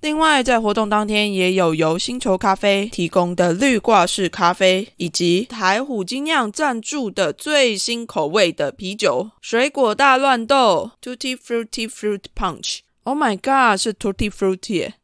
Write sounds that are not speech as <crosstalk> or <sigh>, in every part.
另外，在活动当天也有由星球咖啡提供的绿挂式咖啡，以及台虎精酿赞助的最新口味的啤酒——水果大乱斗 （Tutti Frutti Fruit Punch）。Oh my god，是 Tutti Frutti！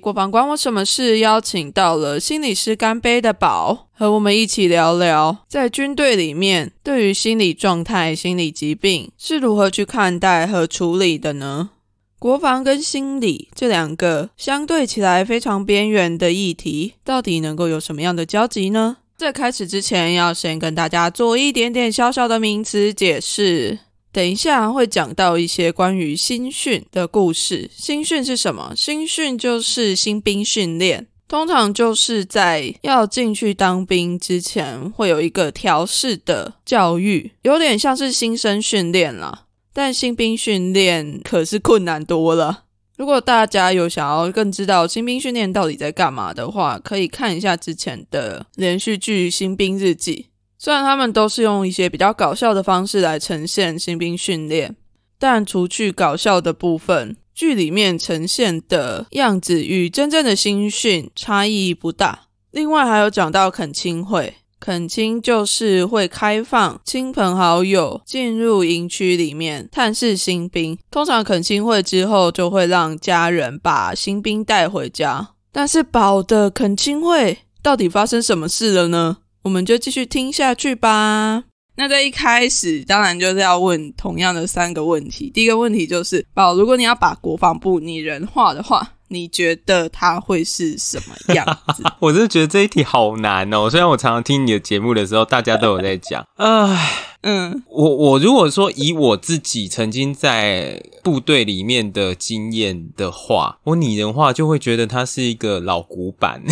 国防关我什么事？邀请到了心理师干杯的宝，和我们一起聊聊，在军队里面，对于心理状态、心理疾病是如何去看待和处理的呢？国防跟心理这两个相对起来非常边缘的议题，到底能够有什么样的交集呢？在开始之前，要先跟大家做一点点小小的名词解释。等一下会讲到一些关于新训的故事。新训是什么？新训就是新兵训练，通常就是在要进去当兵之前会有一个调试的教育，有点像是新生训练啦。但新兵训练可是困难多了。如果大家有想要更知道新兵训练到底在干嘛的话，可以看一下之前的连续剧《新兵日记》。虽然他们都是用一些比较搞笑的方式来呈现新兵训练，但除去搞笑的部分，剧里面呈现的样子与真正的新训差异不大。另外还有讲到恳亲会，恳亲就是会开放亲朋好友进入营区里面探视新兵，通常恳亲会之后就会让家人把新兵带回家。但是宝的恳亲会到底发生什么事了呢？我们就继续听下去吧。那在一开始，当然就是要问同样的三个问题。第一个问题就是，宝，如果你要把国防部拟人化的话，你觉得它会是什么样子？<laughs> 我真的觉得这一题好难哦。虽然我常常听你的节目的时候，大家都有在讲，<laughs> 唉，嗯我我如果说以我自己曾经在部队里面的经验的话，我拟人化就会觉得它是一个老古板。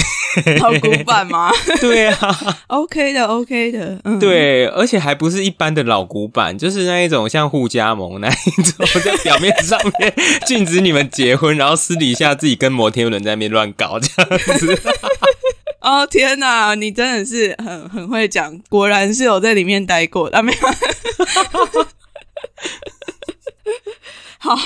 好古板吗 <laughs> 对啊？<laughs> OK 的，OK 的，嗯，对，而且还不是一般的老古板，就是那一种像互加盟那一种，在表面上面禁止你们结婚，然后私底下自己跟摩天轮在那边乱搞这样子。哦天哪，你真的是很很会讲，果然是有在里面待过的，啊、没有？<laughs> 好，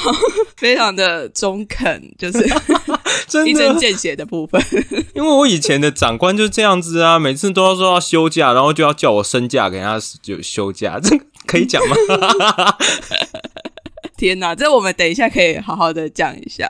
非常的中肯，就是 <laughs> 真一针的，见血的部分。<laughs> 因为我以前的长官就是这样子啊，每次都要说要休假，然后就要叫我升假给他就休假，这可以讲吗？天哪，这我们等一下可以好好的讲一下。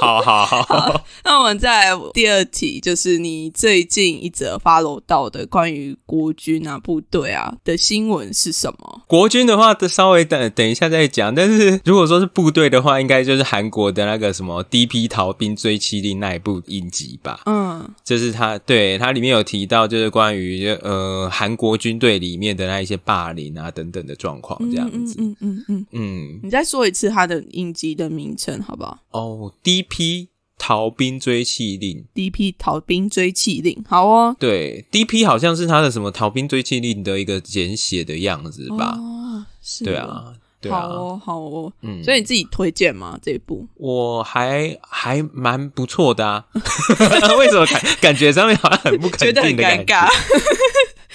好好好好，那我们再来第二题，就是你最近一则 follow 到的关于国军啊、部队啊的新闻是什么？国军的话，稍微等等一下再讲。但是如果说是部队的话，应该就是韩国的那个什么《D.P. 逃兵追妻令》那一部影集吧。嗯就是他对他里面有提到，就是关于呃韩国军队里面的那一些霸凌啊等等的状况，这样子。嗯嗯嗯嗯，嗯，你再说一次他的影集的名称好不好哦，D.P. 逃兵追妻令，？D.P. 逃兵追气令，好哦。对，D.P. 好像是他的什么逃兵追妻令的一个简写的样子吧？哦，是哦，对啊，对啊，好哦，好哦。嗯，所以你自己推荐吗？这一部？我还还蛮不错的啊，<laughs> 为什么感感觉上面好像很不肯定的感觉？尴尬，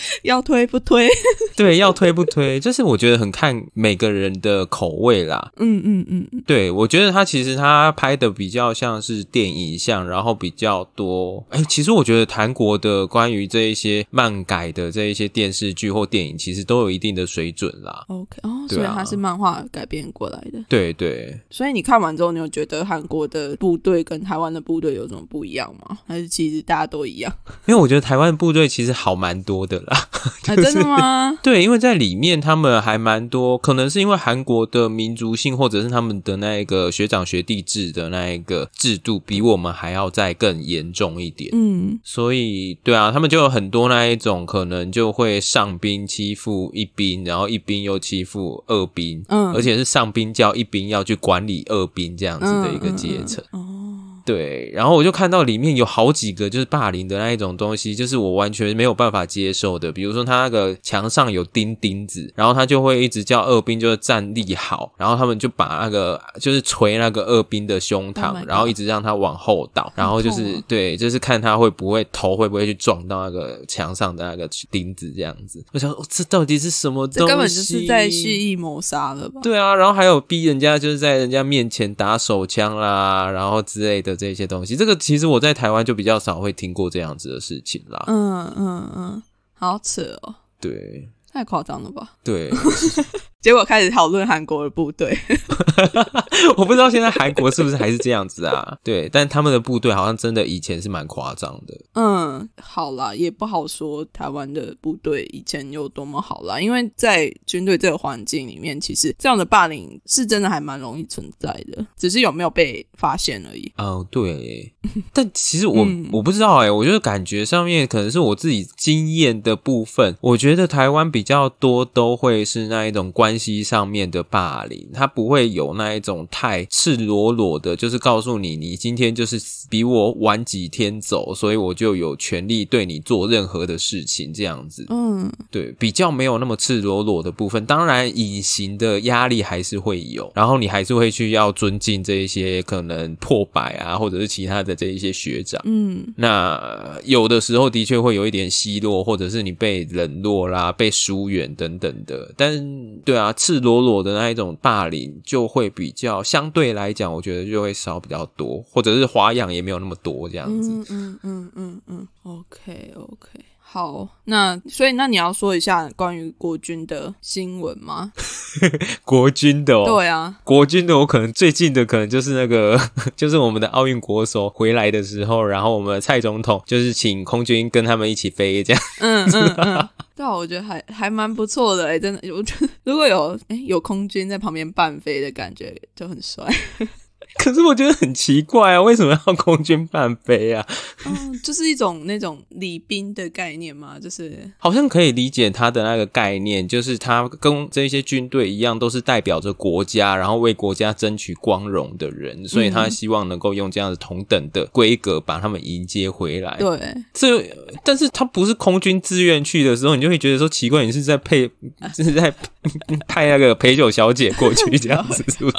<laughs> 要推不推？<laughs> 对，要推不推，就是我觉得很看每个人的口味啦。嗯嗯嗯嗯，对，我觉得他其实他拍的比较像是电影像，然后比较多。哎，其实我觉得韩国的关于这一些漫改的这一些电视剧或电影，其实都有一定的水准啦。OK 哦，啊所以它是漫画改编过来的。对对，所以你看完之后，你有觉得韩国的部队跟台湾的部队有什么不一样吗？还是其实大家都一样？因为我觉得台湾部队其实好蛮多的啦。啊，<laughs> 真的吗？<laughs> 对，因为在里面他们还蛮多，可能是因为韩国的民族性，或者是他们的那一个学长学弟制的那一个制度，比我们还要再更严重一点。嗯所以，对啊，他们就有很多那一种可能就会上兵欺负一兵，然后一兵又欺负二兵，嗯而且是上兵叫一兵要去管理二兵这样子的一个阶层。哦，对，然后我就看到里面有好几个就是霸凌的那一种东西，就是我完全没有办法接受的。比如说他那个墙上有钉钉子，然后他就会一直叫二兵就是站立好，然后他们就把那个就是捶那个二兵的胸 Oh 膛然后一直让他往后倒，然后就是、对，就是看他会不会头会不会去撞到那个墙上的那个钉子这样子。我想、哦、这到底是什么东西？这根本就是在蓄意谋杀了吧？对啊，然后还有逼人家就是在人家面前打手枪啦，然后之类的这些东西。这个其实我在台湾就比较少会听过这样子的事情啦。嗯嗯嗯，好扯哦，对太夸张了吧？对，<laughs> 结果开始讨论韩国的部队，<laughs> 我不知道现在韩国是不是还是这样子啊？对，但他们的部队好像真的以前是蛮夸张的。嗯，好啦，也不好说台湾的部队以前有多么好啦，因为在军队这个环境里面，其实这样的霸凌是真的还蛮容易存在的，只是有没有被发现而已。哦，对，<laughs> 但其实我、嗯我不知道哎、我就是感觉上面可能是我自己经验的部分，我觉得台湾比较多都会是那一种关系上面的霸凌，他不会有那一种太赤裸裸的，就是告诉你你今天就是比我晚几天走，所以我就有权利对你做任何的事情这样子。嗯对，比较没有那么赤裸裸的部分，当然隐形的压力还是会有，然后你还是会去要尊敬这一些可能破百啊，或者是其他的这一些学长。嗯那呃有的时候的确会有一点奚落，或者是你被冷落啦、被疏远等等的。但对啊，啊赤裸裸的那一种霸凌就会比较相对来讲，我觉得就会少比较多，或者是花样也没有那么多这样子。嗯嗯嗯嗯嗯，OK OK，好，那所以那你要说一下关于国军的新闻吗？<laughs> 国军的哦，对啊，国军的我可能最近的可能就是那个，<laughs> 就是我们的奥运国手回来的时候，然后我们蔡总统就是请空军跟他们一起飞，这样。嗯嗯嗯，<laughs> 对啊，我觉得还还蛮不错的哎，真的，我觉得如果有哎有空军在旁边伴飞的感觉就很帅。可是我觉得很奇怪啊，为什么要空军半飞啊？嗯，<laughs> 就是一种那种礼宾的概念嘛，就是好像可以理解他的那个概念，就是他跟这些军队一样，都是代表着国家，然后为国家争取光荣的人，所以他希望能够用这样子同等的规格把他们迎接回来。对，这但是他不是空军自愿去的时候，你就会觉得说奇怪，你是在配 <laughs> 就是在 <laughs> 派那个陪酒小姐过去这样子，是不是？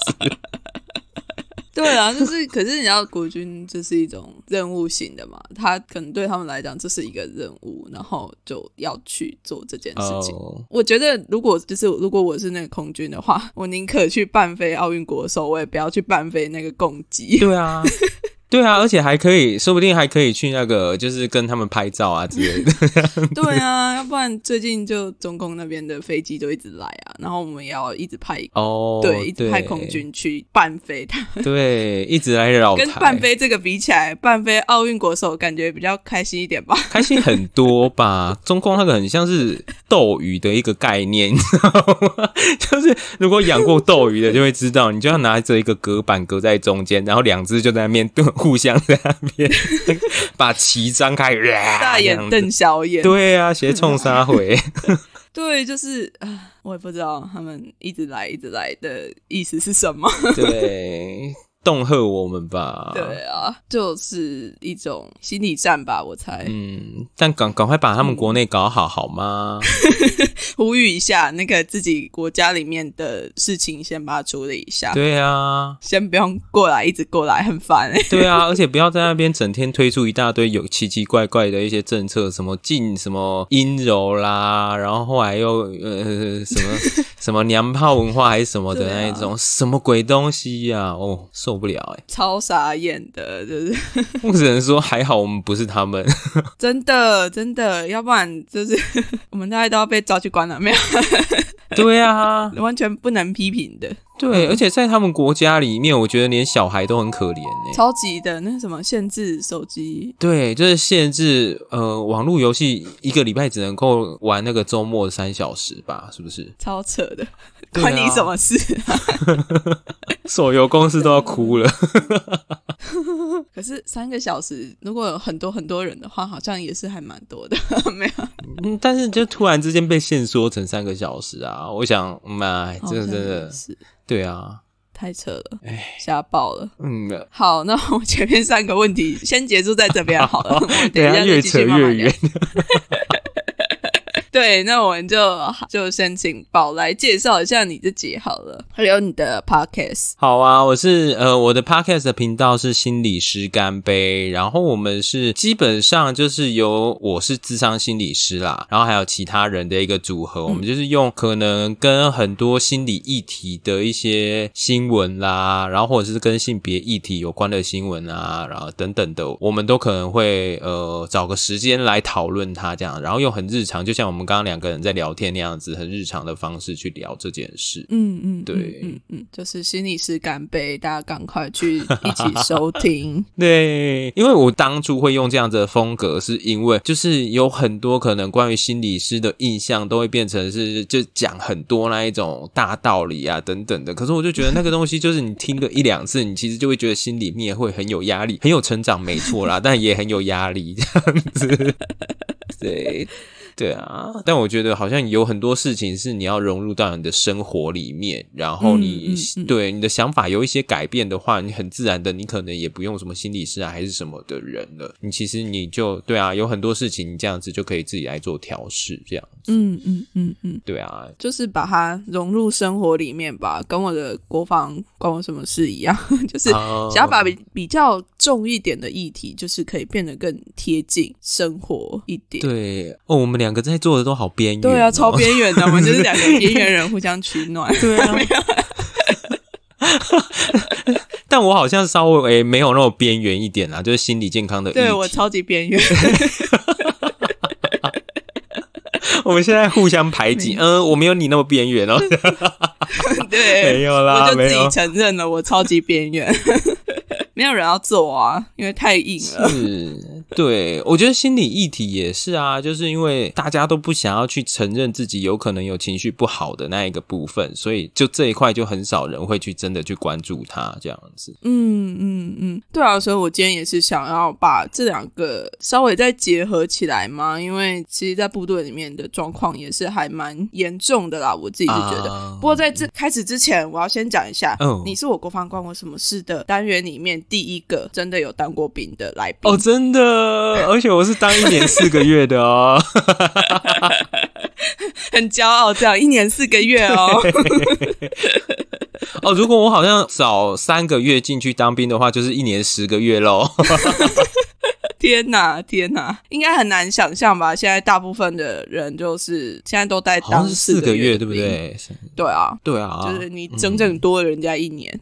对啊，就是，可是你要国军就是一种任务型的嘛，他可能对他们来讲这是一个任务，然后就要去做这件事情。我觉得如果就是如果我是那个空军的话，我宁可去半飞奥运国手，我也不要去半飞那个攻击。对啊。<laughs> 对啊，而且还可以，说不定还可以去那个，就是跟他们拍照啊之类的。<laughs> 对啊，要不然最近就中共那边的飞机就一直来啊，然后我们也要一直派哦，对，一直派空军去伴飞他。对，一直来绕。跟伴飞这个比起来，伴飞奥运国手感觉比较开心一点吧？开心很多吧？<laughs> 中共那个很像是斗鱼的一个概念，你知道吗？<laughs> 就是如果养过斗鱼的就会知道，你就要拿着一个隔板隔在中间，然后两只就在那面对。互相在那边 <laughs> 把旗张开，大眼瞪小眼。对啊，斜冲杀回。<laughs> 对，就是啊，我也不知道他们一直来一直来的意思是什么。<laughs> 对。恫吓我们吧？对啊，就是一种心理战吧，我猜。嗯，但赶赶快把他们国内搞好好吗？<laughs> 呼吁一下，那个自己国家里面的事情先把它处理一下。对啊，先不用过来，一直过来很烦。<laughs> 对啊，而且不要在那边整天推出一大堆有奇奇怪怪的一些政策，什么禁什么阴柔啦，然后后来又呃什么 <laughs> 什么娘炮文化还是什么的那一种，什么鬼东西呀？哦。受不了哎，超傻眼的，就是。<laughs> 我只能说还好我们不是他们，<laughs> 真的真的，要不然就是 <laughs> 我们大家都要被抓去关了，没有？对啊，完全不能批评的。对，而且在他们国家里面，我觉得连小孩都很可怜呢。超级的，那什么限制手机？对，就是限制呃，网络游戏一个礼拜只能够玩那个周末三小时吧？是不是？超扯的，关你什么事？<laughs> 手游公司都要哭了。<laughs> 可是三个小时，如果有很多很多人的话，好像也是还蛮多的。<laughs> 没有，嗯，但是就突然之间被限缩成三个小时啊！我想，妈，真的真的是。对啊，太扯了，哎，吓爆了。嗯，好，那我前面三个问题先结束在这边好了，等一下越扯越远。对，那我们就就先请宝来介绍一下你自己好了，还有你的 podcast。好啊，我是呃，我的 podcast 的频道是心理师干杯，然后我们是基本上就是由我是智商心理师啦，然后还有其他人的一个组合，我们就是用可能跟很多心理议题的一些新闻啦，然后或者是跟性别议题有关的新闻啊，然后等等的，我们都可能会呃找个时间来讨论它这样，然后用很日常，就像我们。我们刚刚两个人在聊天那样子，很日常的方式去聊这件事。嗯嗯，对，嗯嗯，就是心理师干杯，大家赶快去一起收听。<laughs> 对，因为我当初会用这样子的风格，是因为就是有很多可能关于心理师的印象都会变成是就讲很多那一种大道理啊等等的。可是我就觉得那个东西就是你听个一两次，你其实就会觉得心里面会很有压力，很有成长，没错啦，但也很有压力这样子。<laughs> 对。对啊，但我觉得好像有很多事情是你要融入到你的生活里面，然后你对你的想法有一些改变的话，你很自然的，你可能也不用什么心理师啊，还是什么的人了。你其实你就对啊，有很多事情你这样子就可以自己来做调试，这样。嗯嗯嗯嗯，对啊，就是把它融入生活里面吧，跟我的国防关我什么事一样，<laughs> 就是想要把比比较重一点的议题，就是可以变得更贴近生活一点。对哦，我们两。两个在做的都好边缘，对啊，超边缘的，我们就是两个边缘人互相取暖。<laughs> 对啊，<laughs> <laughs> 但我好像稍微没有那么边缘一点啊，就是心理健康的。对我超级边缘。我们现在互相排挤，嗯，我没有你那么边缘哦。对，没有啦，我就自己。承认了，我超级边缘，没有人要做啊，因为太硬了。是，对，我觉得心理议题也是啊，就是因为大家都不想要去承认自己有可能有情绪不好的那一个部分，所以就这一块就很少人会去真的去关注它这样子。嗯嗯嗯，对啊，所以我今天也是想要把这两个稍微再结合起来嘛，因为其实，在部队里面的状况也是还蛮严重的啦，我自己是觉得。啊不过在这开始之前，我要先讲一下，哦你是我国防关我什么事的单元里面第一个真的有当过兵的来宾。哦，真的，<laughs> 而且我是当一年四个月的哦。<laughs> 很骄傲，这样一年四个月哦。<laughs> 哦，如果我好像早三个月进去当兵的话，就是一年十个月喽。天哪，天哪，应该很难想象吧？现在大部分的人就是现在都在当四个个月，对不？对？对啊，对啊，就是你整整多了人家一年。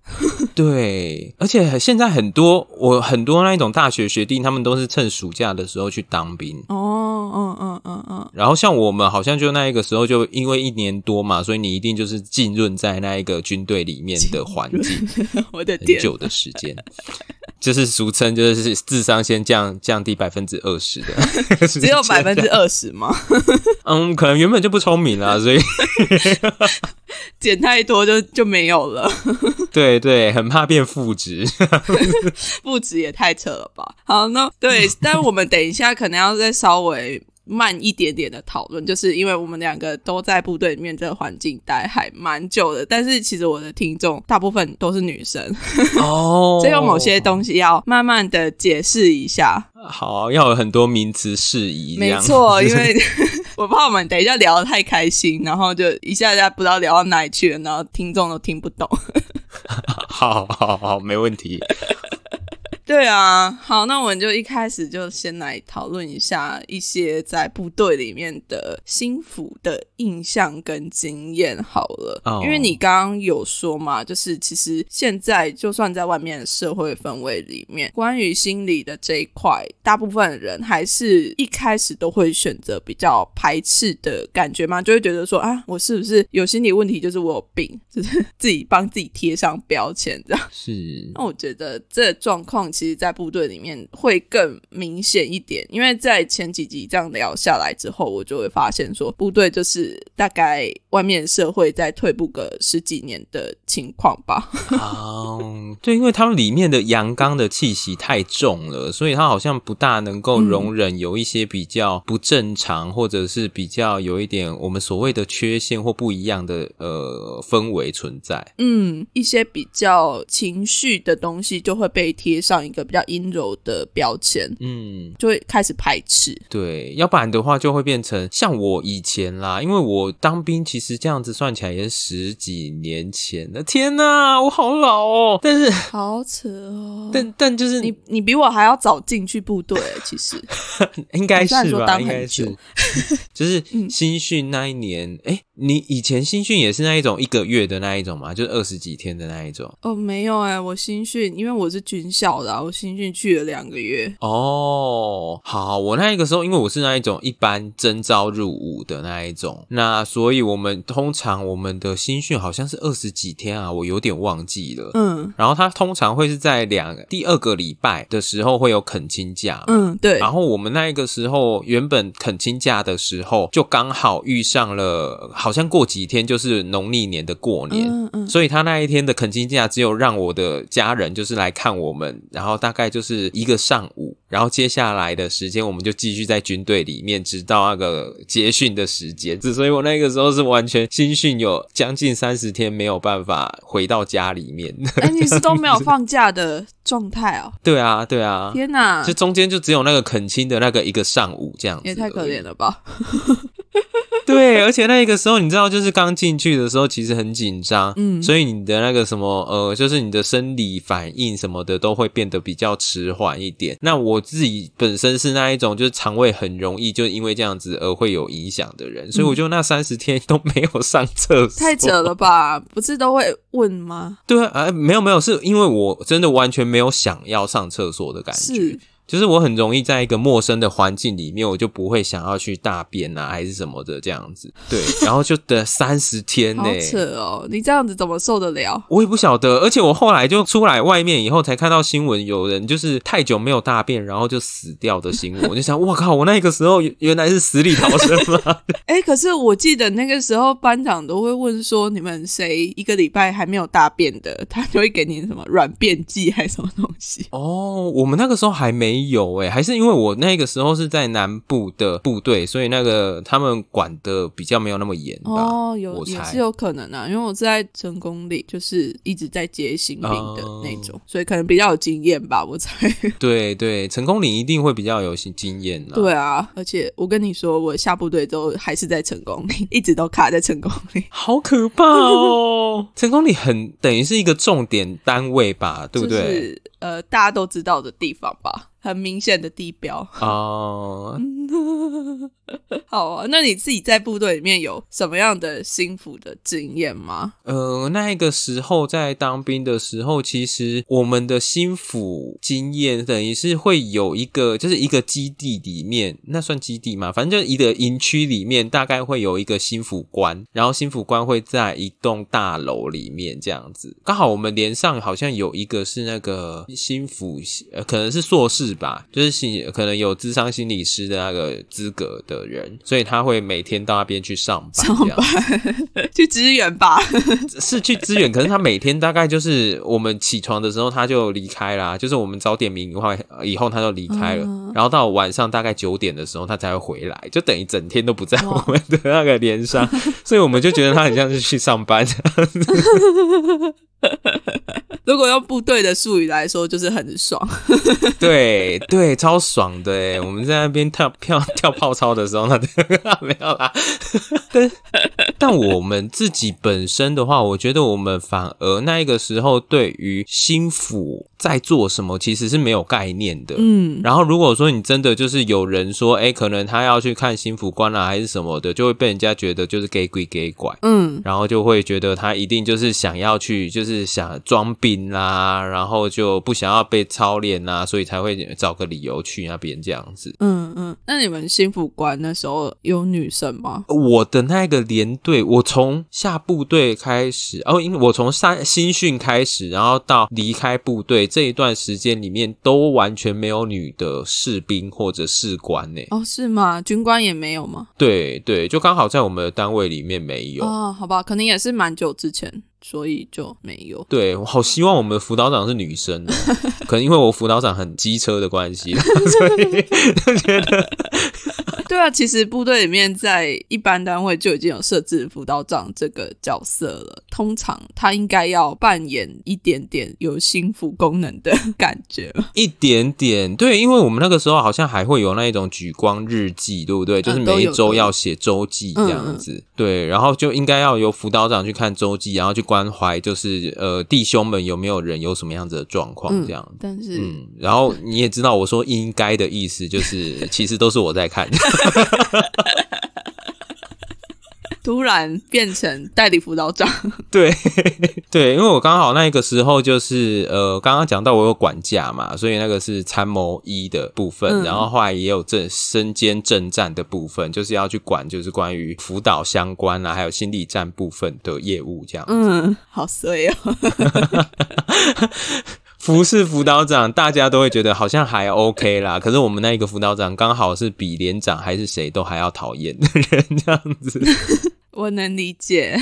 对，而且现在很多我很多那一种大学学弟，他们都是趁暑假的时候去当兵。哦，嗯嗯嗯嗯，然后像我们好像就那一个时候，就因为一年多嘛，所以你一定就是浸润在那一个军队里面的 <laughs> 环境我的天，很久的时间，<laughs> 就是俗称就是智商先降降低百分之二十的，<laughs> 只有百分之二十吗？嗯，可能原本就不聪明啦，所以 <laughs> 减太多就就没有了，<laughs> 对对，很怕变负值。<laughs> 负值也太扯了吧？好，那对，但我们等一下可能要再稍微。慢一点点的讨论，就是因为我们两个都在部队里面这个环境待还蛮久的，但是其实我的听众大部分都是女生，哦所以有某些东西要慢慢的解释一下。好要有很多名词释宜，没错，因为我怕我们等一下聊得太开心，然后就一下下不知道聊到哪里去了，然后听众都听不懂。<laughs> 好好好，没问题。对啊，好，那我们就一开始就先来讨论一下一些在部队里面的心腹的印象跟经验好了。哦因为你刚刚有说嘛，就是其实现在就算在外面的社会氛围里面，关于心理的这一块，大部分人还是一开始都会选择比较排斥的感觉嘛，就会觉得说啊，我是不是有心理问题，就是我有病，就是自己帮自己贴上标签这样。是那我觉得这状况其实，在部队里面会更明显一点，因为在前几集这样聊下来之后，我就会发现说，部队就是大概外面社会在退步个十几年的情况吧。啊，<laughs> 对，因为他们里面的阳刚的气息太重了，所以他好像不大能够容忍有一些比较不正常，或者是比较有一点我们所谓的缺陷或不一样的呃氛围存在。嗯，一些比较情绪的东西就会被贴上一个比较阴柔的标签，嗯，就会开始排斥。对，要不然的话就会变成像我以前啦，因为我当兵其实这样子算起来也是十几年前的，天哪，我好老哦。但是，好扯哦！但但就是你你比我还要早进去部队，其实 <laughs> 应该是吧？当很应该是久，<laughs> 就是嗯新训那一年，哎、你以前新训也是那一种一个月的那一种吗？就是二十几天的那一种？哦，没有哎、我新训，因为我是军校的、啊，我新训去了两个月。哦，好，我那个时候因为我是那一种一般征召入伍的那一种，那所以我们通常我们的新训好像是二十几天啊，我有点忘记了。嗯然后他通常会是在两第二个礼拜的时候会有恳亲假，嗯，对，然后我们那一个时候原本恳亲假的时候，就刚好遇上了，好像过几天就是农历年的过年。嗯嗯所以他那一天的恳亲假只有让我的家人就是来看我们，然后大概就是一个上午，然后接下来的时间我们就继续在军队里面，直到那个结训的时间。所以我那个时候是完全新训有将近三十天没有办法回到家里面。<laughs> 哎、你是都没有放假的状态哦？<laughs> 对啊，对啊，天哪就，中间就只有那个恳亲的那个一个上午这样子，也太可怜。了吧！对，而且那个时候你知道，就是刚进去的时候，其实很紧张，嗯所以你的那个什么呃，就是你的生理反应什么的都会变得比较迟缓一点。那我自己本身是那一种，就是肠胃很容易就因为这样子而会有影响的人，所以我就那三十天都没有上厕所，太扯了吧？不是都会问吗？对啊，呃，没有没有，是因为我真的完全没有想要上厕所的感觉是，就是我很容易在一个陌生的环境里面，我就不会想要去大便啊，还是什么的这样子。对，<laughs> 然后就等三十天呢、好扯哦！你这样子怎么受得了？我也不晓得，而且我后来就出来外面以后，才看到新闻，有人就是太久没有大便，然后就死掉的新闻。<laughs> 我就想，我靠！我那个时候原来是死里逃生吗？<laughs> 哎，可是我记得那个时候班长都会问说，你们谁一个礼拜还没有大便的，他就会给你什么软便剂还是什么东西。哦，我们那个时候还没有诶，还是因为我那个时候是在南部的部队，所以那个他们管的比较没有那么严吧。哦，有也是有可能啊，因为我是在成功里，就是一直在接新兵的那种，所以可能比较有经验吧，我猜。<laughs> 对对，成功里一定会比较有经经验啦。对啊，而且我跟你说，我下部队之后还是在成功里，<laughs> 一直都卡在成功里。好可怕哦！<laughs> 成功里很等于是一个重点单位吧，对不对？就是呃，大家都知道的地方吧，很明显的地标。哦、<laughs> 好啊，那你自己在部队里面有什么样的心服的经验吗？呃，那个时候在当兵的时候，其实我们的心腹经验等于是会有一个，就是一个基地里面，那算基地嘛？反正就一个营区里面，大概会有一个心腹官，然后心腹官会在一栋大楼里面这样子。刚好我们连上好像有一个是那个心腹，呃，可能是硕士吧，就是心可能有智商心理师的那个资格的人，所以他会每天到那边去上班，上班去支援吧。是去支援，可是他每天大概就是我们起床的时候他就离开啦，就是我们早点名以后以后他就离开了，嗯然后到晚上大概九点的时候他才会回来，就等于整天都不在我们的那个连上，所以我们就觉得他很像是去上班。<laughs> <laughs> 如果用部队的术语来说，就是很爽。<laughs> 对对，超爽的！我们在那边跳 <laughs> 跳跳泡操的时候，那没有啦。但但我们自己本身的话，我觉得我们反而那个时候对于心腹在做什么，其实是没有概念的。嗯，然后如果说你真的就是有人说，哎，可能他要去看心腹官啊，还是什么的，就会被人家觉得就是给鬼给拐。嗯，然后就会觉得他一定就是想要去，就是想装病啦，然后就不想要被操练啦，所以才会找个理由去那边这样子。嗯嗯，那你们心腹官那时候有女生吗？我的那个连队，我从下部队开始，哦，因为我从三新训开始，然后到离开部队这一段时间里面，都完全没有女的士兵或者士官呢。哦，是吗？军官也没有吗？对对，就刚好在我们的单位里面没有。哦，好吧，可能也是蛮久之前，所以就没有。对，我好希望我们的辅导长是女生哦，<laughs> 可能因为我辅导长很机车的关系，<laughs> 所以就觉得 <laughs> 对啊，其实部队里面在一般单位就已经有设置辅导长这个角色了。通常他应该要扮演一点点有心腹功能的感觉。一点点对，因为我们那个时候好像还会有那一种举光日记，对不对？就是每一周要写周记这样子，对，然后就应该要由辅导长去看周记，然后去关怀，就是呃弟兄们有没有人有什么样子的状况这样。但是，嗯，然后你也知道，我说应该的意思就是，其实都是我在看。<laughs> 突然变成代理辅导长，<laughs> 对对，因为我刚好那个时候就是呃，刚刚讲到我有管架嘛，所以那个是参谋一的部分，嗯然后后来也有正身兼正战的部分，就是要去管就是关于辅导相关啊，还有心理战部分的业务这样。嗯，好衰哦。<laughs> 服侍辅导长，大家都会觉得好像还 OK 啦，可是我们那一个辅导长刚好是比连长还是谁都还要讨厌的人这样子。我能理解，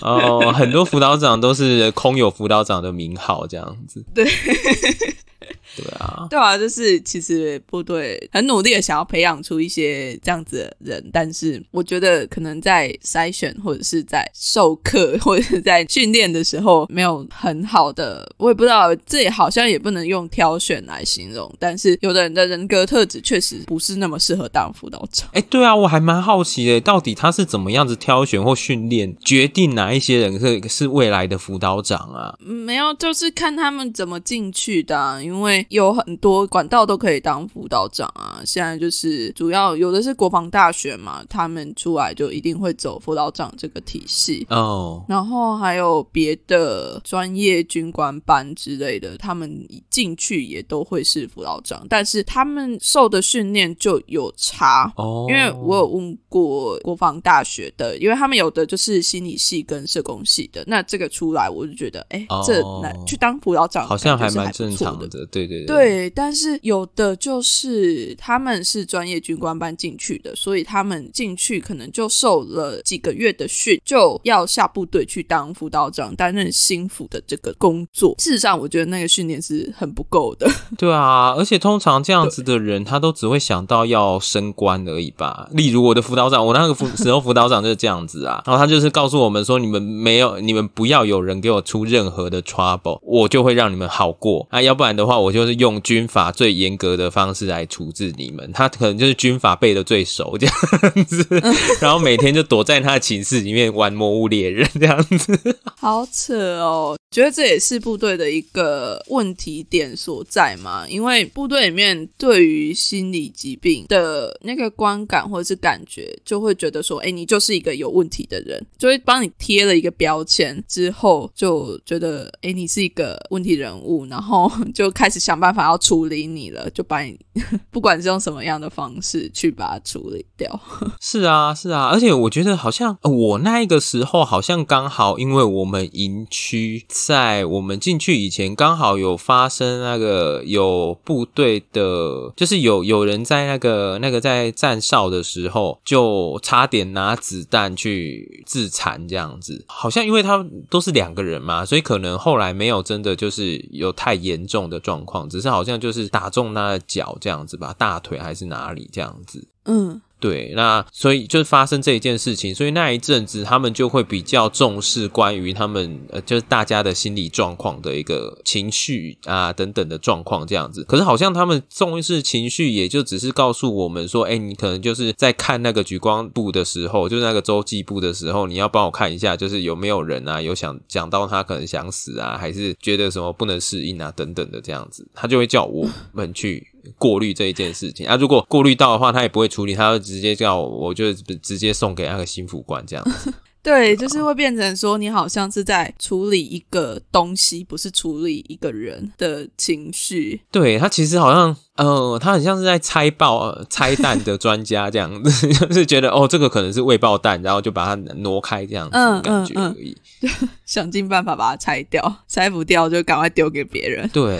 哦，很多辅导长都是空有辅导长的名号这样子。对，对啊，对啊，就是其实部队很努力的想要培养出一些这样子的人，但是我觉得可能在筛选或者是在授课或者是在训练的时候没有很好的，我也不知道，这也好像也不能用挑选来形容，但是有的人的人格特质确实不是那么适合当辅导长。哎，对啊，我还蛮好奇的，到底他是怎么样子挑选或训练，决定哪一些人是是未来的辅导长啊？没有，就是看他们怎么进去的啊、因为为有很多管道都可以当辅导长啊。现在就是主要有的是国防大学嘛，他们出来就一定会走辅导长这个体系。哦，然后还有别的专业军官班之类的，他们进去也都会是辅导长，但是他们受的训练就有差。哦，因为我有问过国防大学的，因为他们有的就是心理系跟社工系的，那这个出来我就觉得，哎、哦这来去当辅导长好像还是蛮。正常的，对对对，对，但是有的就是他们是专业军官班进去的，所以他们进去可能就受了几个月的训，就要下部队去当辅导长，担任心腹的这个工作。事实上，我觉得那个训练是很不够的。对啊，而且通常这样子的人，他都只会想到要升官而已吧。例如我的辅导长，我那个辅时候辅导长就是这样子啊，<laughs> 然后他就是告诉我们说，你们没有，你们不要有人给我出任何的 trouble，我就会让你们好过啊，要不然的话，我就是用军法最严格的方式来处置你们。他可能就是军法背的最熟这样子，<laughs> 然后每天就躲在他的寝室里面玩魔物猎人 <laughs> 这样子。好扯哦，觉得这也是部队的一个问题点所在嘛。因为部队里面对于心理疾病的那个观感或者是感觉，就会觉得说，哎，你就是一个有问题的人，就会帮你贴了一个标签，之后就觉得，哎，你是一个问题人物，然后 <laughs> 就开始想想办法要处理你了，就把你 <laughs> 不管是用什么样的方式去把它处理掉。是啊，是啊，而且我觉得好像我那一个时候好像刚好，因为我们营区在我们进去以前，刚好有发生那个有部队的，就是有有人在那个那个在站哨的时候，就差点拿子弹去自残这样子。好像因为他都是两个人嘛，所以可能后来没有真的就是有太严重的状况，只是好像就是打中他的脚这样子吧，大腿还是哪里这样子。嗯，对，那所以就发生这一件事情，所以那一阵子他们就会比较重视关于他们呃，就是大家的心理状况的一个情绪啊等等的状况这样子。可是好像他们重视情绪，也就只是告诉我们说，哎，你可能就是在看那个举光部的时候，就是那个周记部的时候，你要帮我看一下，就是有没有人啊，有想讲到他可能想死啊，还是觉得什么不能适应啊等等的这样子，他就会叫我们去。过滤这一件事情啊，如果过滤到的话，他也不会处理，他就直接叫我，我就直接送给那个心腹官这样子。<laughs> 对，就是会变成说，你好像是在处理一个东西，不是处理一个人的情绪。对他其实好像，呃，他很像是在拆爆、呃拆弹的专家这样子，<laughs> 就是觉得哦，这个可能是未爆弹，然后就把它挪开这样子感觉嗯嗯而已。<laughs> 想尽办法把它拆掉，拆不掉就赶快丢给别人。对。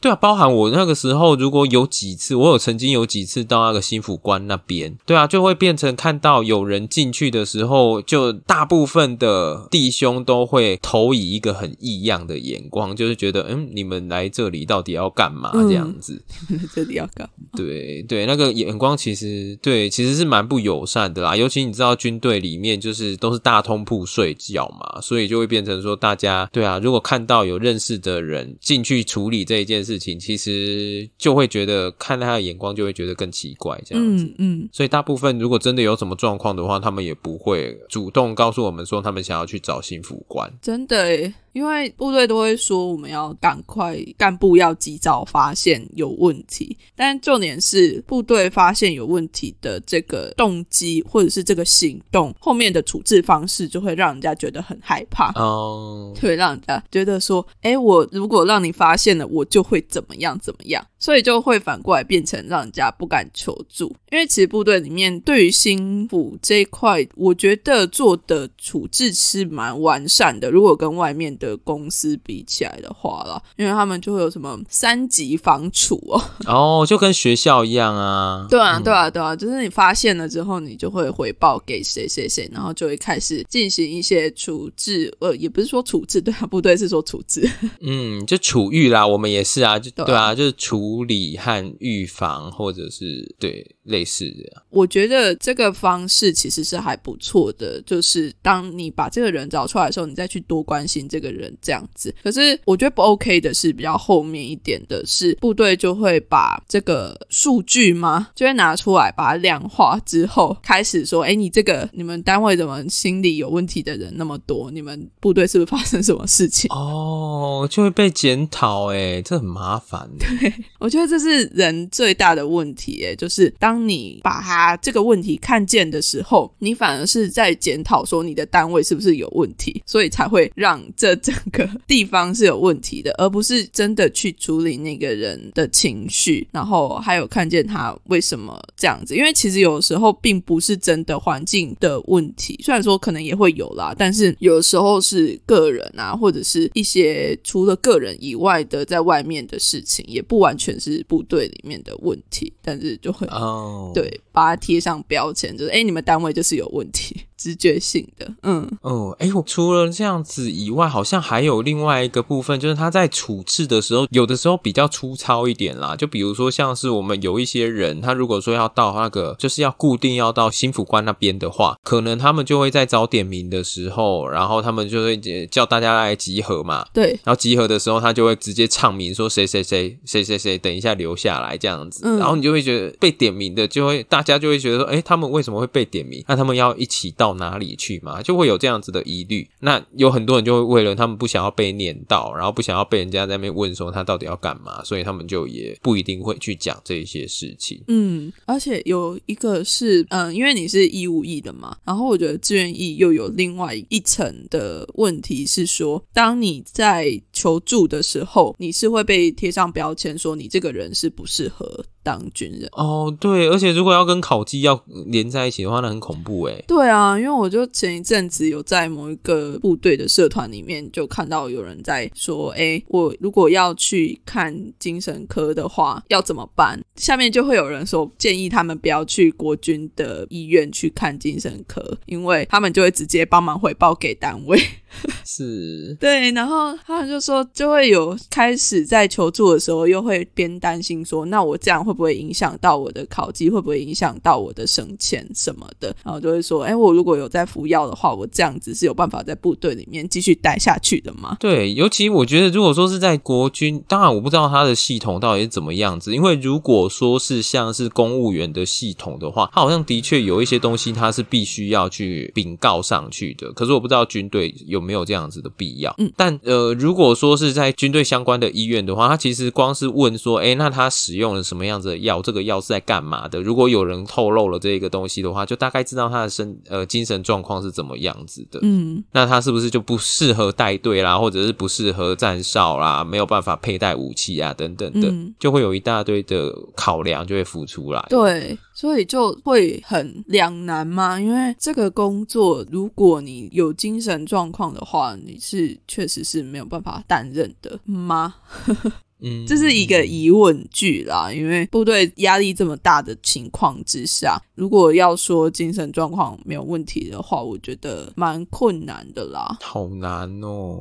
对啊，包含我那个时候，如果有几次，我有曾经有几次到那个新府关那边，对啊，就会变成看到有人进去的时候，就大部分的弟兄都会投以一个很异样的眼光，就是觉得，嗯，你们来这里到底要干嘛嗯这样子？<laughs> 这里要干嘛？对对，那个眼光其实对，其实是蛮不友善的啦。尤其你知道军队里面就是都是大通铺睡觉嘛，所以就会变成说大家对啊，如果看到有认识的人进去处理这一件事情，其实就会觉得看他的眼光就会觉得更奇怪这样子。嗯嗯，所以大部分如果真的有什么状况的话，他们也不会主动告诉我们说他们想要去找幸福官。真的耶，因为部队都会说我们要赶快，干部要及早发现有问题。但重点是，部队发现有问题的这个动机或者是这个行动后面的处置方式，就会让人家觉得很害怕。嗯，<laughs> 会让人家觉得说，哎，我如果让你发现了，我就会怎么样怎么样，所以就会反过来变成让人家不敢求助。因为其实部队里面对于心腹这一块，我觉得做的处置是蛮完善的。如果跟外面的公司比起来的话啦，因为他们就会有什么三级防处哦，哦，就跟学校一样啊。对啊，对啊，对啊，就是你发现了之后，你就会回报给谁谁谁，然后就会开始进行一些处置，呃，也不是说处置，对啊，部队是说处置，嗯，就处遇啦，我们也是啊，就对啊对啊，就是处处理和预防，或者是对类似的。我觉得这个方式其实是还不错的，就是当你把这个人找出来的时候，你再去多关心这个人这样子。可是我觉得不 OK 的是比较后面一点的是，部队就会把这个数据嘛，就会拿出来把它量化之后，开始说：“哎，你这个你们单位怎么心理有问题的人那么多？你们部队是不是发生什么事情？” <laughs> 哦，就会被检讨，哎，这很麻烦。对，<laughs> 我觉得这是人最大的问题，哎，就是当你把他这个问题看见的时候，你反而是在检讨说你的单位是不是有问题，所以才会让这整个地方是有问题的，而不是真的去处理那个人的情绪，然后还有看见他为什么这样子。因为其实有时候并不是真的环境的问题，虽然说可能也会有啦，但是有时候是个人啊，或者是一些除了个人以外的在外面的事情，也不完全是部队里面的问题，但是就会对把它贴上标签，就是哎，你们单位就是有问题。直觉性的，嗯，哦，哎，我除了这样子以外，好像还有另外一个部分，就是他在处置的时候，有的时候比较粗糙一点啦。就比如说，像是我们有一些人，他如果说要到那个，就是要固定要到新府关那边的话，可能他们就会在早点名的时候，然后他们就会叫大家来集合嘛。对，然后集合的时候，他就会直接唱名说谁谁谁谁谁谁，等一下留下来这样子。然后你就会觉得被点名的，就会大家就会觉得说，哎，他们为什么会被点名？那他们要一起到。到哪里去嘛，就会有这样子的疑虑。那有很多人就会为了他们不想要被念到，然后不想要被人家在那边问说他到底要干嘛，所以他们就也不一定会去讲这些事情。嗯，而且有一个是，嗯，因为你是义务役的嘛，然后我觉得志愿役又有另外一层的问题是说，当你在求助的时候，你是会被贴上标签说你这个人是不适合。当军人哦，对，而且如果要跟考绩要连在一起的话，那很恐怖哎。对啊，因为我就前一阵子有在某一个部队的社团里面，就看到有人在说：“哎，我如果要去看精神科的话，要怎么办？”下面就会有人说建议他们不要去国军的医院去看精神科，因为他们就会直接帮忙回报给单位。是 <laughs> 对，然后他们就说，就会有开始在求助的时候，又会边担心说，那我这样会不会影响到我的考绩？会不会影响到我的升迁什么的？然后就会说，哎，我如果有在服药的话，我这样子是有办法在部队里面继续待下去的吗？对，尤其我觉得，如果说是在国军，当然我不知道他的系统到底是怎么样子，因为如果说是像是公务员的系统的话，他好像的确有一些东西，他是必须要去禀告上去的。可是我不知道军队有没有这样。子的必要，嗯，但呃，如果说是在军队相关的医院的话，他其实光是问说，哎，那他使用了什么样子的药？这个药是在干嘛的？如果有人透露了这个东西的话，就大概知道他的身呃精神状况是怎么样子的，嗯，那他是不是就不适合带队啦，或者是不适合站哨啦，没有办法佩戴武器啊，等等的，就会有一大堆的考量就会浮出来，对。所以就会很两难嘛，因为这个工作，如果你有精神状况的话，你是确实是没有办法担任的吗？嗯，这是一个疑问句啦，因为部队压力这么大的情况之下，如果要说精神状况没有问题的话，我觉得蛮困难的啦。好难哦，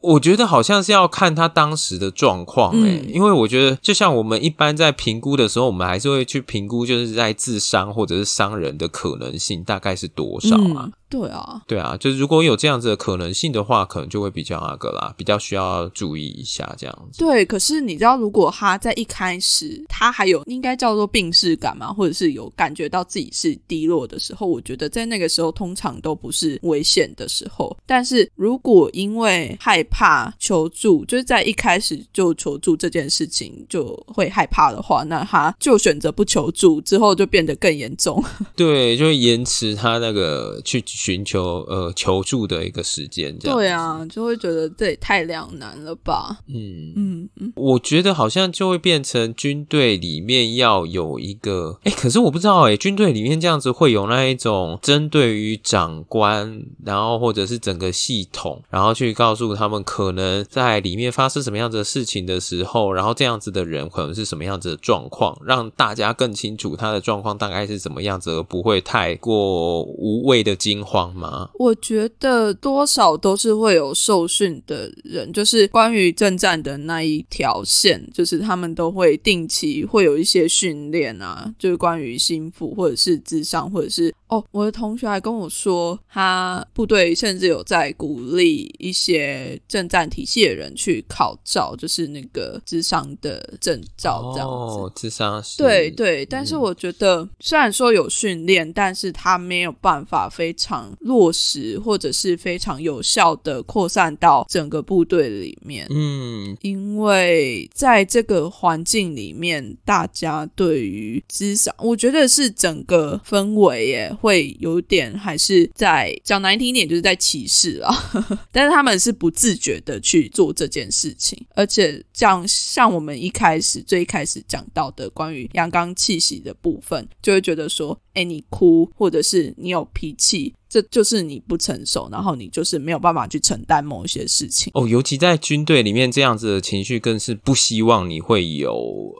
我觉得好像是要看他当时的状况诶，因为我觉得就像我们一般在评估的时候，我们还是会去评估，就是在自伤或者是伤人的可能性大概是多少啊。对啊，对啊，就是如果有这样子的可能性的话，可能就会比较那个啦，比较需要注意一下这样子。对，可是你知道，如果他在一开始他还有应该叫做病逝感嘛，或者是有感觉到自己是低落的时候，我觉得在那个时候通常都不是危险的时候。但是如果因为害怕求助，就是在一开始就求助这件事情就会害怕的话，那他就选择不求助，之后就变得更严重。对，就会延迟他那个去。寻求呃求助的一个时间，对啊，就会觉得这也太两难了吧？嗯嗯嗯，我觉得好像就会变成军队里面要有一个，哎，可是我不知道，哎，军队里面这样子会有那一种针对于长官，然后或者是整个系统，然后去告诉他们可能在里面发生什么样子的事情的时候，然后这样子的人可能是什么样子的状况，让大家更清楚他的状况大概是怎么样子，而不会太过无谓的惊。慌吗？我觉得多少都是会有受训的人，就是关于征战的那一天条线，就是他们都会定期会有一些训练啊，就是关于心腹或者是智商，或者是哦，我的同学还跟我说，他部队甚至有在鼓励一些政战体系的人去考照，就是那个智商的证照这样子。哦，智商是对对，但是我觉得虽然说有训练，但是他没有办法非常落实，或者是非常有效的扩散到整个部队里面。嗯，因为在这个环境里面，大家对于智商，我觉得是整个氛围耶，会有点还是在讲难听一点，就是在歧视啊。<laughs> 但是他们是不自觉的去做这件事情，而且像像我们一开始最一开始讲到的关于阳刚气息的部分，就会觉得说，哎，你哭或者是你有脾气。这就是你不成熟，然后你就是没有办法去承担某一些事情。哦，尤其在军队里面，这样子的情绪更是不希望你会有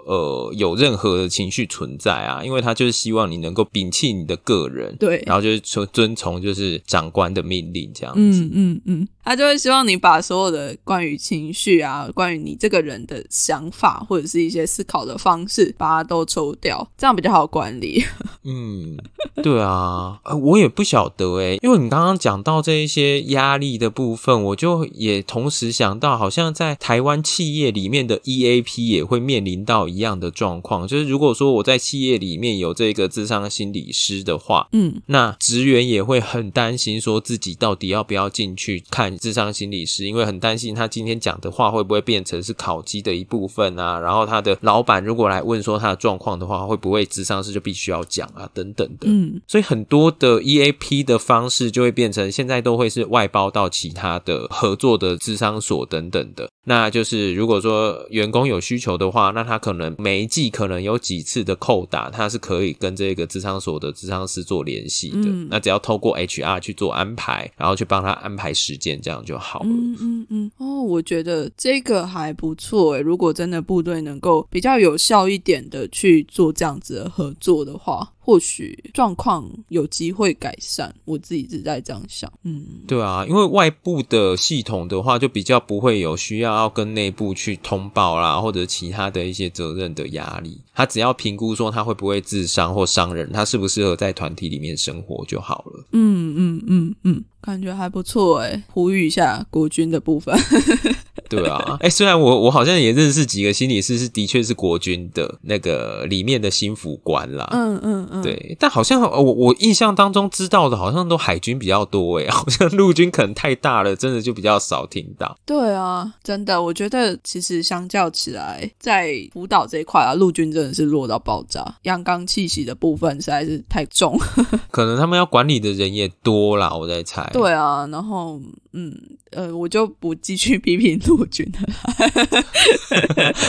呃有任何的情绪存在啊，因为他就是希望你能够摒弃你的个人，对，然后就是遵遵从就是长官的命令这样子。嗯嗯嗯，他就会希望你把所有的关于情绪啊，关于你这个人的想法或者是一些思考的方式，把它都抽掉，这样比较好管理。<laughs> 嗯，<laughs> 对啊，呃，我也不晓得诶，因为你刚刚讲到这一些压力的部分，我就也同时想到，好像在台湾企业里面的 EAP 也会面临到一样的状况，就是如果说我在企业里面有这个智商心理师的话，嗯，那职员也会很担心，说自己到底要不要进去看智商心理师，因为很担心他今天讲的话会不会变成是考绩的一部分啊，然后他的老板如果来问说他的状况的话，会不会智商师就必须要讲啊，等等的，嗯所以很多的 EAP 的方式就会变成现在都会是外包到其他的合作的智商所等等的。那就是如果说员工有需求的话，那他可能每一季可能有几次的扣打，他是可以跟这个智商所的智商师做联系的。嗯那只要透过 HR 去做安排，然后去帮他安排时间，这样就好了。嗯嗯嗯，哦，我觉得这个还不错诶。如果真的部队能够比较有效一点的去做这样子的合作的话，或许状况有机会改善。我自己是在这样想，嗯，对啊，因为外部的系统的话，就比较不会有需要要跟内部去通报啦，或者其他的一些责任的压力。他只要评估说他会不会自伤或伤人，他适不适合在团体里面生活就好了。嗯嗯嗯嗯，感觉还不错哎。呼吁一下国军的部分。<laughs> 对啊，哎、虽然我我好像也认识几个心理师，是的确是国军的那个里面的心腹官啦。嗯嗯嗯，对，但好像呃我我印象当中知道的，好像都海军比较多哎，<laughs> 好像陆军可能太大了，真的就比较少听到。对啊，真的，我觉得其实相较起来，在辅导这一块啊，陆军真的是弱到爆炸，阳刚气息的部分实在是太重。<laughs> 可能他们要管理的人也多啦，我在猜。对啊，然后嗯呃，我就不继续批评陆军了，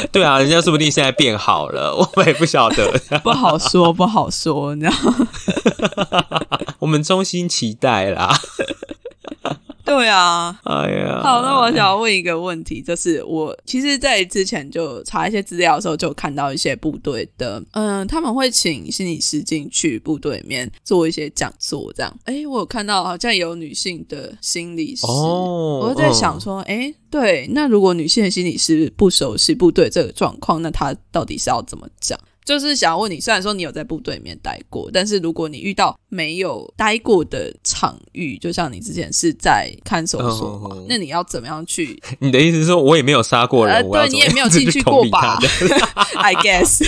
<laughs> 对啊，人家说不定现在变好了，<laughs> 我们也不晓得。不好说，<laughs> 不好说，你知道吗？我们衷心期待啦。对啊。哎呀，好，那我想要问一个问题，就是我其实，在之前就查一些资料的时候，就看到一些部队的，嗯，他们会请心理师进去部队里面做一些讲座，这样。哎，我有看到好像有女性的心理师，哦，我就在想说，哎，对，那如果女性的心理师不熟悉部队这个状况，那她到底是要怎么讲？就是想要问你，虽然说你有在部队里面待过，但是如果你遇到没有待过的场域，就像你之前是在看守所那你要怎么样去？你的意思是说我也没有杀过人，呃对你也没有进去过吧？<laughs> I guess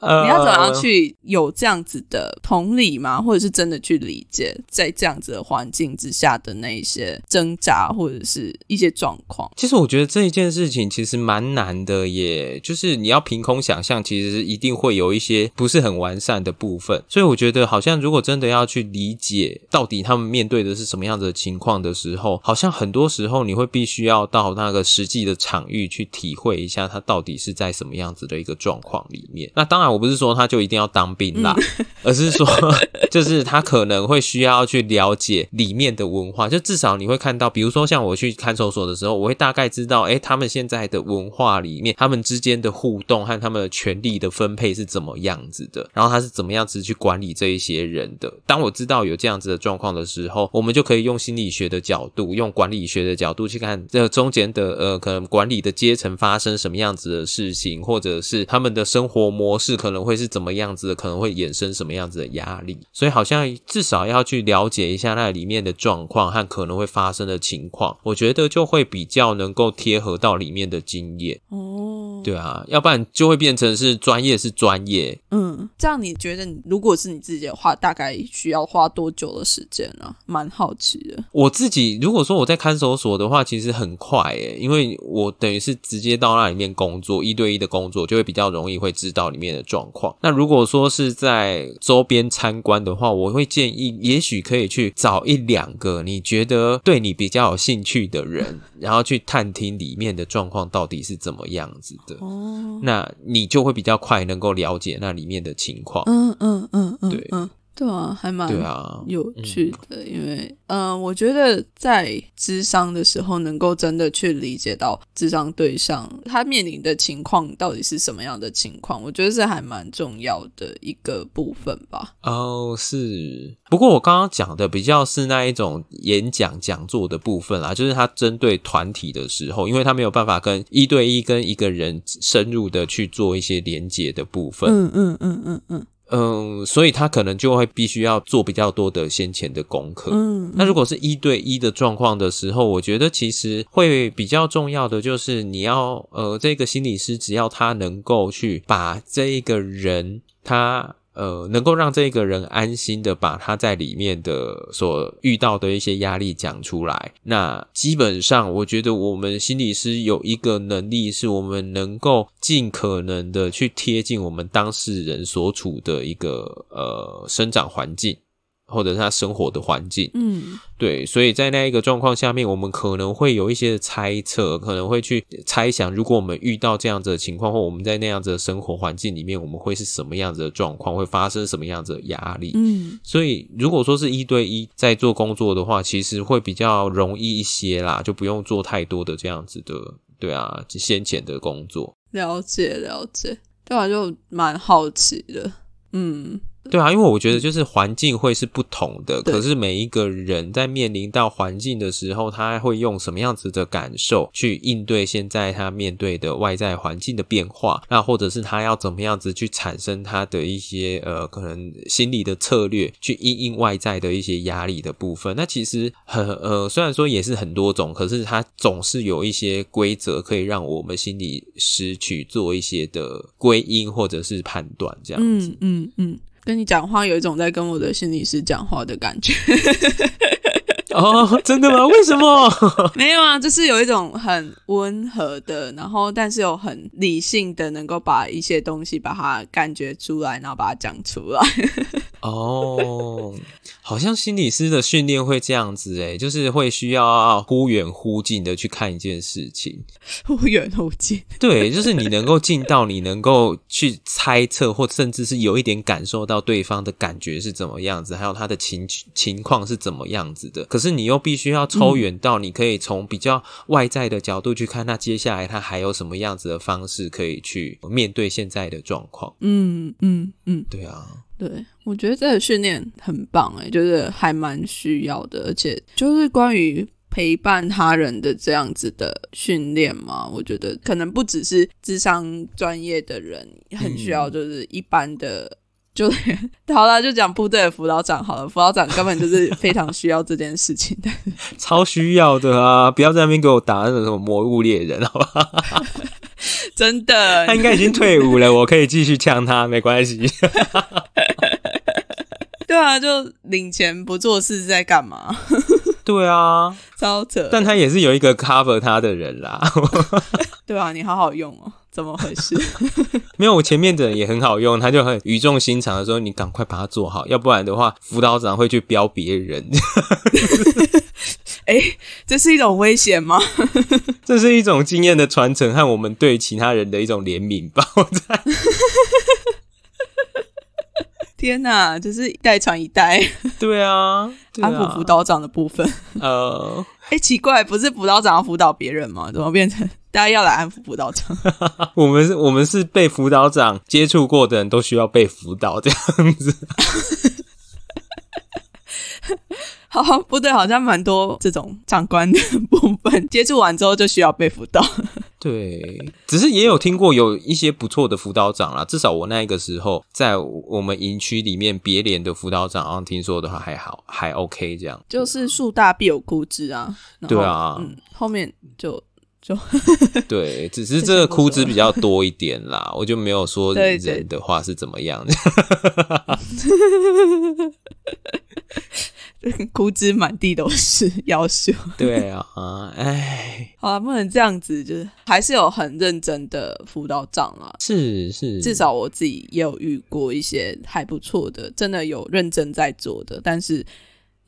呃你要怎么样去有这样子的同理吗？或者是真的去理解在这样子的环境之下的那一些挣扎，或者是一些状况？其实我觉得这一件事情其实蛮难的耶，就是你要凭空想象，其实一定会有一些不是很完善的部分。所以我觉得，好像如果真的要去理解到底他们面对的是什么样子的情况的时候，好像很多时候你会必须要到那个实际的场域去体会一下，他到底是在什么样子的一个状况里面。那当然，然我不是说他就一定要当兵啦，<laughs> 而是说 <laughs> 就是他可能会需要去了解里面的文化，就至少你会看到，比如说像我去看守所的时候，我会大概知道，哎，他们现在的文化里面，他们之间的互动和他们的权利的分配是怎么样子的，然后他是怎么样子去管理这一些人的。当我知道有这样子的状况的时候，我们就可以用心理学的角度，用管理学的角度去看这中间的呃，可能管理的阶层发生什么样子的事情，或者是他们的生活模式可能会是怎么样子的，可能会衍生什么样子的压力。所以好像至少要去了解一下那里面的状况和可能会发生的情况，我觉得就会比较能够贴合到里面的经验。哦，对啊，要不然就会变成是专业是专业。嗯，这样你觉得，如果是你自己的话，大概需要花多久的时间呢？蛮好奇的。我自己如果说我在看守所的话，其实很快诶，因为我等于是直接到那里面工作，一对一的工作就会比较容易会知道里面的状况。那如果说是在周边参观的话，我会建议，也许可以去找一两个你觉得对你比较有兴趣的人，然后去探听里面的状况到底是怎么样子的。哦，那你就会比较快能够了解那里面的情况。嗯嗯嗯嗯，对。嗯，对啊，还蛮对啊，有趣的，因为嗯、呃我觉得在智商的时候，能够真的去理解到智商对象他面临的情况到底是什么样的情况，我觉得是还蛮重要的一个部分吧。哦，是。不过我刚刚讲的比较是那一种演讲讲座的部分啦，就是他针对团体的时候，因为他没有办法跟一对一跟一个人深入的去做一些连接的部分，嗯嗯嗯嗯嗯嗯，所以他可能就会必须要做比较多的先前的功课。嗯，那如果是一对一的状况的时候，我觉得其实会比较重要的就是你要呃，这个心理师只要他能够去把这一个人他。呃，能够让这个人安心的把他在里面的所遇到的一些压力讲出来，那基本上我觉得我们心理师有一个能力，是我们能够尽可能的去贴近我们当事人所处的一个呃生长环境，或者是他生活的环境。嗯对，所以在那一个状况下面，我们可能会有一些猜测，可能会去猜想，如果我们遇到这样子的情况，或我们在那样子的生活环境里面，我们会是什么样子的状况，会发生什么样子的压力。嗯所以，如果说是一对一在做工作的话，其实会比较容易一些啦，就不用做太多的这样子的，对啊，先前的工作。了解了解，对啊，就蛮好奇的。嗯对啊，因为我觉得就是环境会是不同的，可是每一个人在面临到环境的时候，他会用什么样子的感受去应对现在他面对的外在环境的变化，那或者是他要怎么样子去产生他的一些呃可能心理的策略，去应应外在的一些压力的部分。那其实很呃，虽然说也是很多种，可是它总是有一些规则可以让我们心理失去做一些的归因或者是判断，这样子。嗯嗯嗯，跟你讲话有一种在跟我的心理师讲话的感觉。<laughs> 哦，真的吗？为什么？<laughs> 没有啊，就是有一种很温和的，然后但是又很理性的，能够把一些东西把它感觉出来，然后把它讲出来。哦，好像心理师的训练会这样子诶，就是会需要忽远忽近的去看一件事情。忽远忽近。<laughs> 对，就是你能够近到，你能够去猜测，或甚至是有一点感受到对方的感觉是怎么样子，还有他的情情况是怎么样子的。可是你又必须要抽远到，你可以从比较外在的角度去看，那接下来他还有什么样子的方式可以去面对现在的状况。嗯嗯嗯，对啊，对，我觉得这个训练很棒诶，就是还蛮需要的，而且就是关于。陪伴他人的这样子的训练嘛，我觉得可能不只是智商专业的人很需要，就是一般的，就 <laughs> 好了，就讲部队的辅导长好了，辅导长根本就是非常需要这件事情的。超需要的啊！不要在那边给我打那种什么魔物猎人，好吧？<laughs> 真的他，应该已经退伍了，我可以继续呛他，没关系。<laughs> 对啊，就领钱不做事是在干嘛？<laughs> 对啊，超扯。但他也是有一个 cover 他的人啦。<laughs> 对啊，你好好用哦，怎么回事？没有，我前面的人也很好用，他就很语重心长的说：“你赶快把它做好，要不然的话，辅导长会去标别人。哎，这是一种危险吗？”这是一种经验的传承和我们对其他人的一种怜悯吧。<laughs> 我在天哪，就是一代传一代，对啊，对安啊抚辅导长的部分。呃，哎，奇怪，不是辅导长要辅导别人吗？怎么变成大家要来安抚辅导长？<laughs> 我们是，我们是被辅导长接触过的人都需要被辅导这样子。<laughs> <laughs> 好，部队好像蛮多这种长官的部分，接触完之后就需要被辅导。<laughs> 对，只是也有听过有一些不错的辅导长啦，至少我那个时候在我们营区里面别连的辅导长，好像听说的话还好，还 OK 这样。就是树大必有枯枝啊。对啊嗯，后面就就 <laughs> 对，只是这个枯枝比较多一点啦，我就没有说人的话是怎么样的。<laughs> 枯枝满地都是，要求。对啊，哎，好了，不能这样子，就是还是有很认真的辅导长啊。是是，至少我自己也有遇过一些还不错的，真的有认真在做的，但是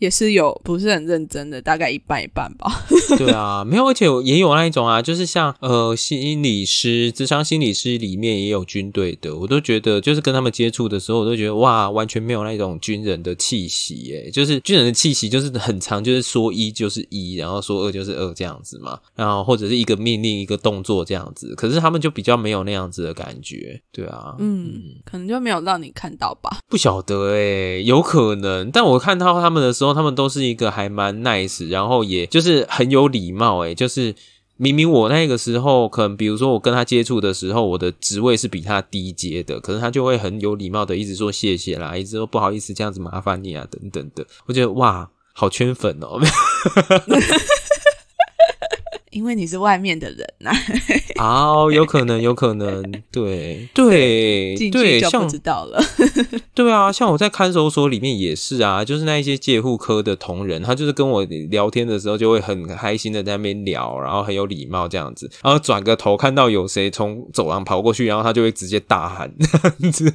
也是有不是很认真的，大概一半一半吧。<laughs> 对啊，没有，而且也有那一种啊，就是像呃心理师、智商心理师里面也有军队的，我都觉得就是跟他们接触的时候，我都觉得哇，完全没有那种军人的气息，耶，就是军人的气息就是很长，就是说一就是一，然后说二就是二这样子嘛，然后或者是一个命令一个动作这样子，可是他们就比较没有那样子的感觉，对啊，嗯，可能就没有让你看到吧。不晓得哎、有可能。但我看到他们的时候，他们都是一个还蛮 nice，然后也就是很有礼貌诶、就是明明我那个时候可能，比如说我跟他接触的时候，我的职位是比他低阶的，可是他就会很有礼貌的一直说谢谢啦，一直说不好意思这样子麻烦你啊等等的。我觉得哇，好圈粉哦。<laughs> 因为你是外面的人呐、<laughs> 哦，有可能，有可能，<laughs> 对对进对，就不知道了。<laughs> 对啊，像我在看守所里面也是啊，就是那一些戒护科的同仁，他就是跟我聊天的时候就会很开心的在那边聊，然后很有礼貌这样子，然后转个头看到有谁从走廊跑过去，然后他就会直接大喊这样子。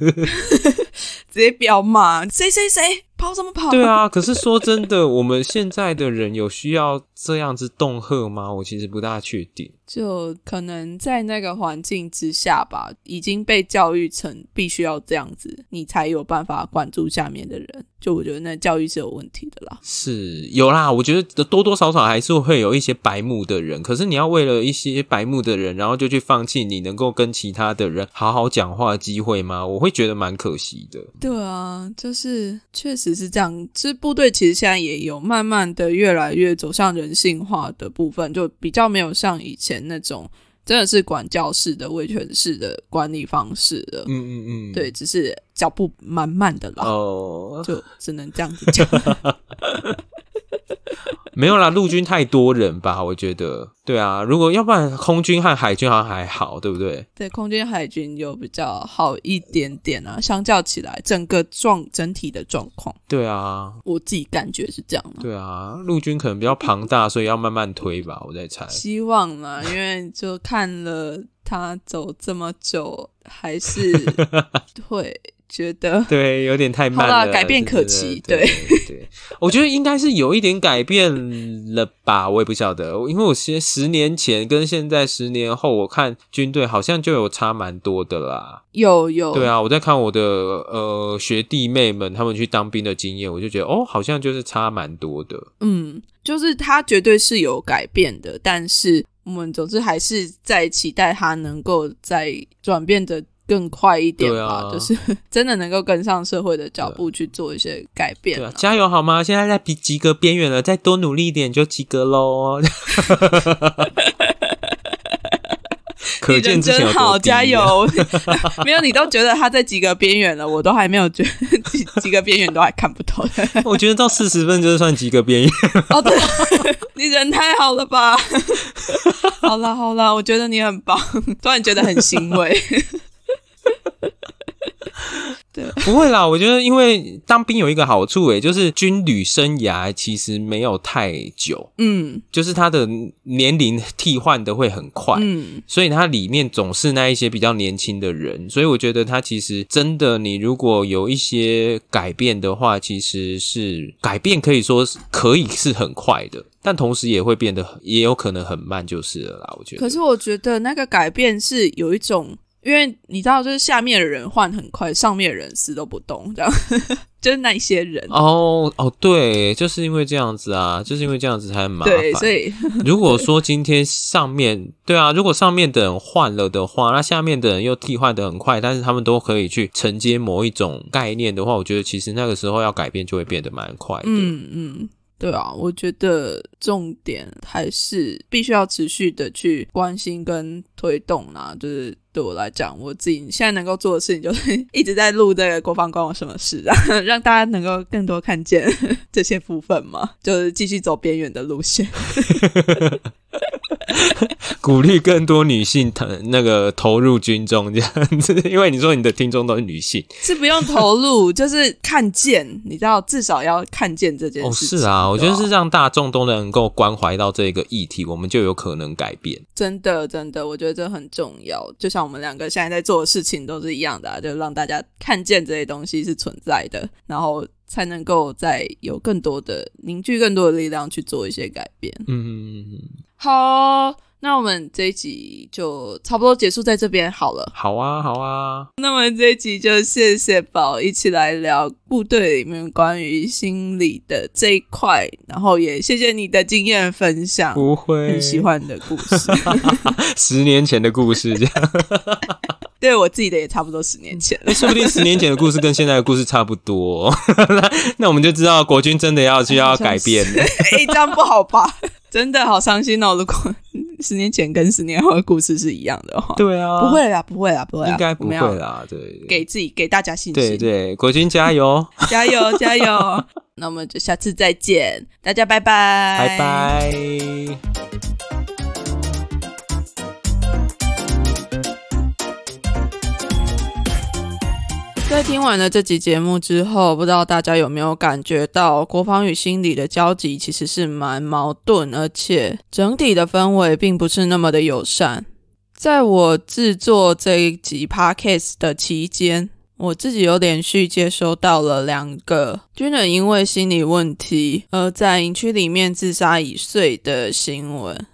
直接彪骂谁谁谁跑什么跑？对啊，可是说真的，我们现在的人有需要这样子恫吓吗？我其实不大确定。就可能在那个环境之下吧，已经被教育成必须要这样子，你才有办法管住下面的人。就我觉得那教育是有问题的啦。是有啦，我觉得多多少少还是会有一些白目的人，可是你要为了一些白目的人，然后就去放弃你能够跟其他的人好好讲话的机会吗？我会觉得蛮可惜的。对啊，就是确实是这样。其实部队其实现在也有慢慢的越来越走向人性化的部分，就比较没有像以前那种真的是管教式的、威权式的管理方式的。嗯嗯嗯，对，只是脚步慢慢的啦，哦，就只能这样子讲。<laughs> 没有啦，陆军太多人吧，我觉得。对啊，如果要不然空军和海军好像还好，对不对？对，空军、海军有比较好一点点啊，相较起来，整个状整体的状况，对啊，我自己感觉是这样的。对啊，陆军可能比较庞大，所以要慢慢推吧，我在猜。希望啦，<laughs> 因为就看了他走这么久，还是 <laughs> 会觉得 <laughs> 对，有点太慢了，改变可期对对，我觉得应该是有一点改变了吧，我也不晓得，因为我其实十年前跟现在十年后，我看军队好像就有差蛮多的啦。有有对啊，我在看我的呃学弟妹们他们去当兵的经验，我就觉得哦，好像就是差蛮多的。嗯，就是他绝对是有改变的，但是我们总之还是在期待他能够在转变的更快一点吧，啊就是 <laughs> 真的能够跟上社会的脚步去做一些改变加油好吗？现在在及及格边缘了，再多努力一点就及格喽。<laughs> 可你人见之前有真好，加！油！<laughs> 没有，你都觉得他在及格边缘了，我都还没有觉得及及格边缘都还看不透。我觉得到四十分就是算及格边缘。哦，对，你人太好了吧？好啦好啦，我觉得你很棒，突然觉得很欣慰。不会啦，我觉得因为当兵有一个好处，诶，就是军旅生涯其实没有太久，嗯就是他的年龄替换的会很快。嗯，所以它里面总是那一些比较年轻的人，所以我觉得他其实真的，你如果有一些改变的话，其实是改变可以说是可以是很快的，但同时也会变得也有可能很慢，就是了啦。我觉得，可是我觉得那个改变是有一种。因为你知道，就是下面的人换很快，上面的人死都不动，这样 <laughs> 就是那些人。哦哦，对，就是因为这样子啊，就是因为这样子才很麻烦。对，所以 <laughs> 如果说今天上面对啊，如果上面的人换了的话，那下面的人又替换的很快，但是他们都可以去承接某一种概念的话，我觉得其实那个时候要改变就会变得蛮快的。嗯嗯。对啊，我觉得重点还是必须要持续的去关心跟推动啦。就是对我来讲，我自己现在能够做的事情，就是 <laughs> 一直在录这个国防关我什么事啊，<laughs> 让大家能够更多看见 <laughs> 这些部分嘛，就是继续走边缘的路线。<laughs> 鼓励更多女性投那个投入军中这样子，因为你说你的听众都是女性，是不用投入，就是看见，你知道，至少要看见这件事。哦，是啊，我觉得是让大众都能够关怀到这个议题，我们就有可能改变。真的，真的，我觉得这很重要。就像我们两个现在在做的事情都是一样的，啊，就让大家看见这些东西是存在的，然后才能够再有更多的凝聚更多的力量去做一些改变。嗯。好，那我们这一集就差不多结束在这边好了。好啊，好啊。那么这一集就谢谢宝一起来聊部队里面关于心理的这一块，然后也谢谢你的经验分享，不会很喜欢的故事，<laughs> 十年前的故事这样。对我自己的也差不多十年前了，说不定十年前的故事跟现在的故事差不多。那 <laughs> 那我们就知道国军真的要需要改变了。<laughs> 哎，这样不好吧？<laughs> 真的好伤心哦！如果十年前跟十年后的故事是一样的话，对啊，不会啦，不会啦，不会，应该不会啦。对，给自己给大家信心。对对，国军加油，加油，加油！那我们就下次再见，大家拜拜，拜拜。在听完了这集节目之后，不知道大家有没有感觉到国防与心理的交集其实是蛮矛盾，而且整体的氛围并不是那么的友善。在我制作这一集 podcast 的期间，我自己有连续接收到了两个军人因为心理问题而在营区里面自杀已遂的新闻。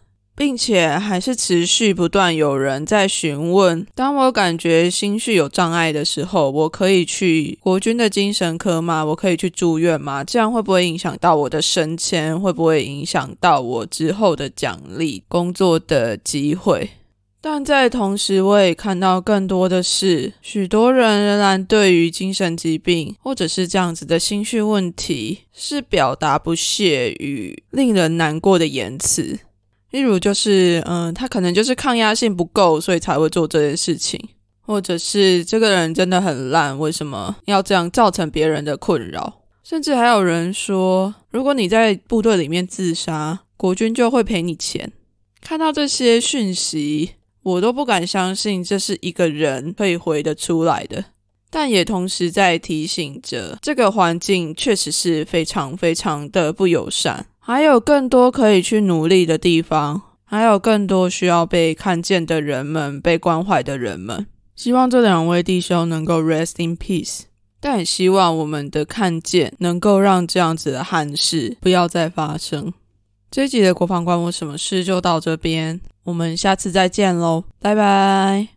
并且还是持续不断有人在询问，当我感觉心绪有障碍的时候，我可以去国军的精神科吗？我可以去住院吗？这样会不会影响到我的升迁？会不会影响到我之后的奖励、工作的机会？但在同时，我也看到更多的是，许多人仍然对于精神疾病或者是这样子的心绪问题，是表达不屑与令人难过的言辞。例如，就是嗯，他可能就是抗压性不够，所以才会做这件事情，或者是这个人真的很烂，为什么要这样造成别人的困扰？甚至还有人说，如果你在部队里面自杀，国军就会赔你钱。看到这些讯息，我都不敢相信这是一个人可以回得出来的，但也同时在提醒着，这个环境确实是非常非常的不友善。还有更多可以去努力的地方，还有更多需要被看见的人们，被关怀的人们。希望这两位弟兄能够 rest in peace，但也希望我们的看见能够让这样子的憾事不要再发生。这集的国防关我什么事就到这边，我们下次再见喽，拜拜。